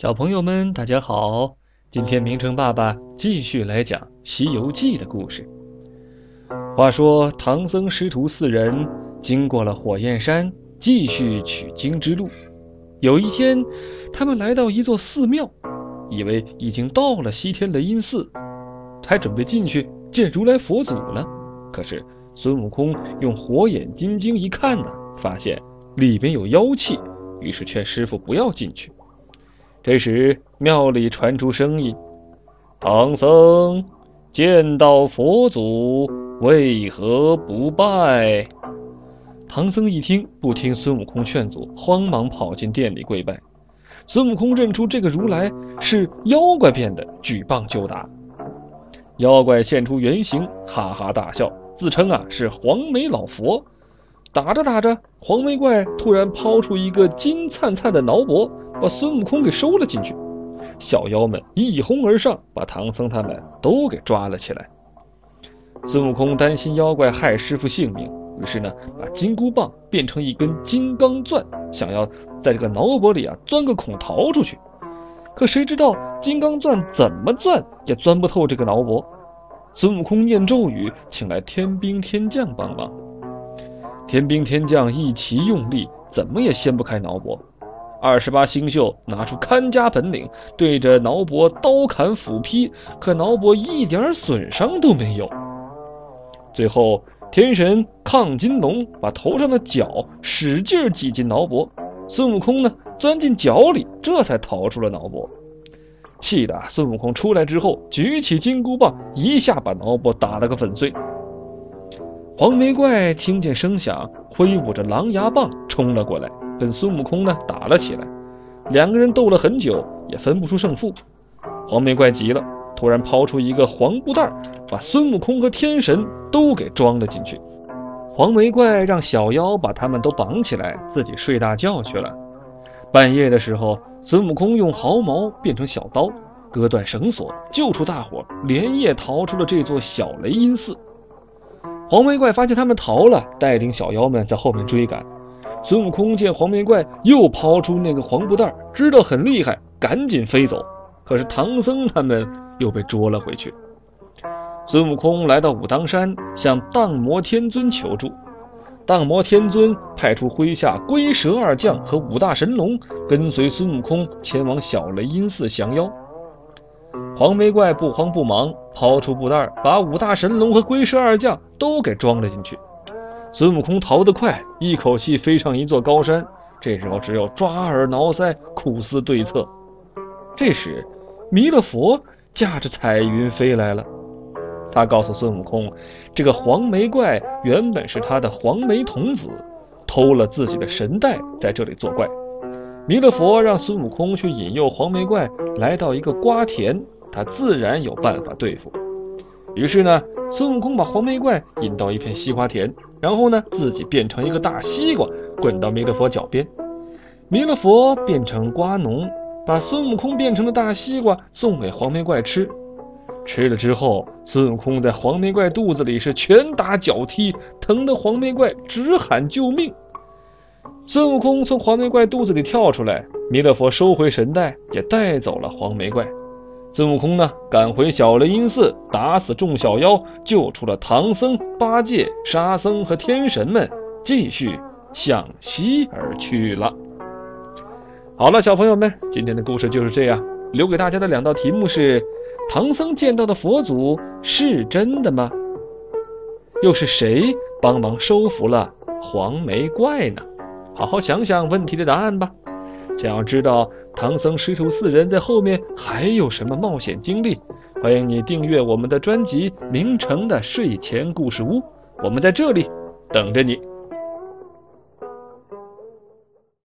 小朋友们，大家好！今天明成爸爸继续来讲《西游记》的故事。话说唐僧师徒四人经过了火焰山，继续取经之路。有一天，他们来到一座寺庙，以为已经到了西天雷音寺，还准备进去见如来佛祖呢。可是孙悟空用火眼金睛一看呢，发现里边有妖气，于是劝师傅不要进去。这时，庙里传出声音：“唐僧见到佛祖，为何不拜？”唐僧一听，不听孙悟空劝阻，慌忙跑进店里跪拜。孙悟空认出这个如来是妖怪变的，举棒就打。妖怪现出原形，哈哈大笑，自称啊是黄眉老佛。打着打着，黄眉怪突然抛出一个金灿灿的挠脖。把孙悟空给收了进去，小妖们一哄而上，把唐僧他们都给抓了起来。孙悟空担心妖怪害师傅性命，于是呢，把金箍棒变成一根金刚钻，想要在这个挠脖里啊钻个孔逃出去。可谁知道金刚钻怎么钻也钻不透这个挠脖。孙悟空念咒语，请来天兵天将帮忙。天兵天将一齐用力，怎么也掀不开挠脖。二十八星宿拿出看家本领，对着挠脖刀砍斧劈，可挠脖一点损伤都没有。最后，天神亢金龙把头上的角使劲挤进挠脖，孙悟空呢钻进角里，这才逃出了挠脖。气得孙悟空出来之后，举起金箍棒，一下把挠脖打了个粉碎。黄眉怪听见声响，挥舞着狼牙棒冲了过来。跟孙悟空呢打了起来，两个人斗了很久，也分不出胜负。黄眉怪急了，突然抛出一个黄布袋，把孙悟空和天神都给装了进去。黄眉怪让小妖把他们都绑起来，自己睡大觉去了。半夜的时候，孙悟空用毫毛变成小刀，割断绳索，救出大伙，连夜逃出了这座小雷音寺。黄眉怪发现他们逃了，带领小妖们在后面追赶。孙悟空见黄眉怪又抛出那个黄布袋，知道很厉害，赶紧飞走。可是唐僧他们又被捉了回去。孙悟空来到武当山，向荡魔天尊求助。荡魔天尊派出麾下龟蛇二将和五大神龙，跟随孙悟空前往小雷音寺降妖。黄眉怪不慌不忙，抛出布袋，把五大神龙和龟蛇二将都给装了进去。孙悟空逃得快，一口气飞上一座高山。这时候只有抓耳挠腮，苦思对策。这时，弥勒佛驾着彩云飞来了。他告诉孙悟空，这个黄眉怪原本是他的黄眉童子，偷了自己的神袋，在这里作怪。弥勒佛让孙悟空去引诱黄眉怪来到一个瓜田，他自然有办法对付。于是呢，孙悟空把黄眉怪引到一片西瓜田。然后呢，自己变成一个大西瓜，滚到弥勒佛脚边。弥勒佛变成瓜农，把孙悟空变成的大西瓜送给黄眉怪吃。吃了之后，孙悟空在黄眉怪肚子里是拳打脚踢，疼得黄眉怪直喊救命。孙悟空从黄眉怪肚子里跳出来，弥勒佛收回神袋，也带走了黄眉怪。孙悟空呢，赶回小雷音寺，打死众小妖，救出了唐僧、八戒、沙僧和天神们，继续向西而去了。好了，小朋友们，今天的故事就是这样。留给大家的两道题目是：唐僧见到的佛祖是真的吗？又是谁帮忙收服了黄眉怪呢？好好想想问题的答案吧。想要知道。唐僧师徒四人在后面还有什么冒险经历？欢迎你订阅我们的专辑《名城的睡前故事屋》，我们在这里等着你。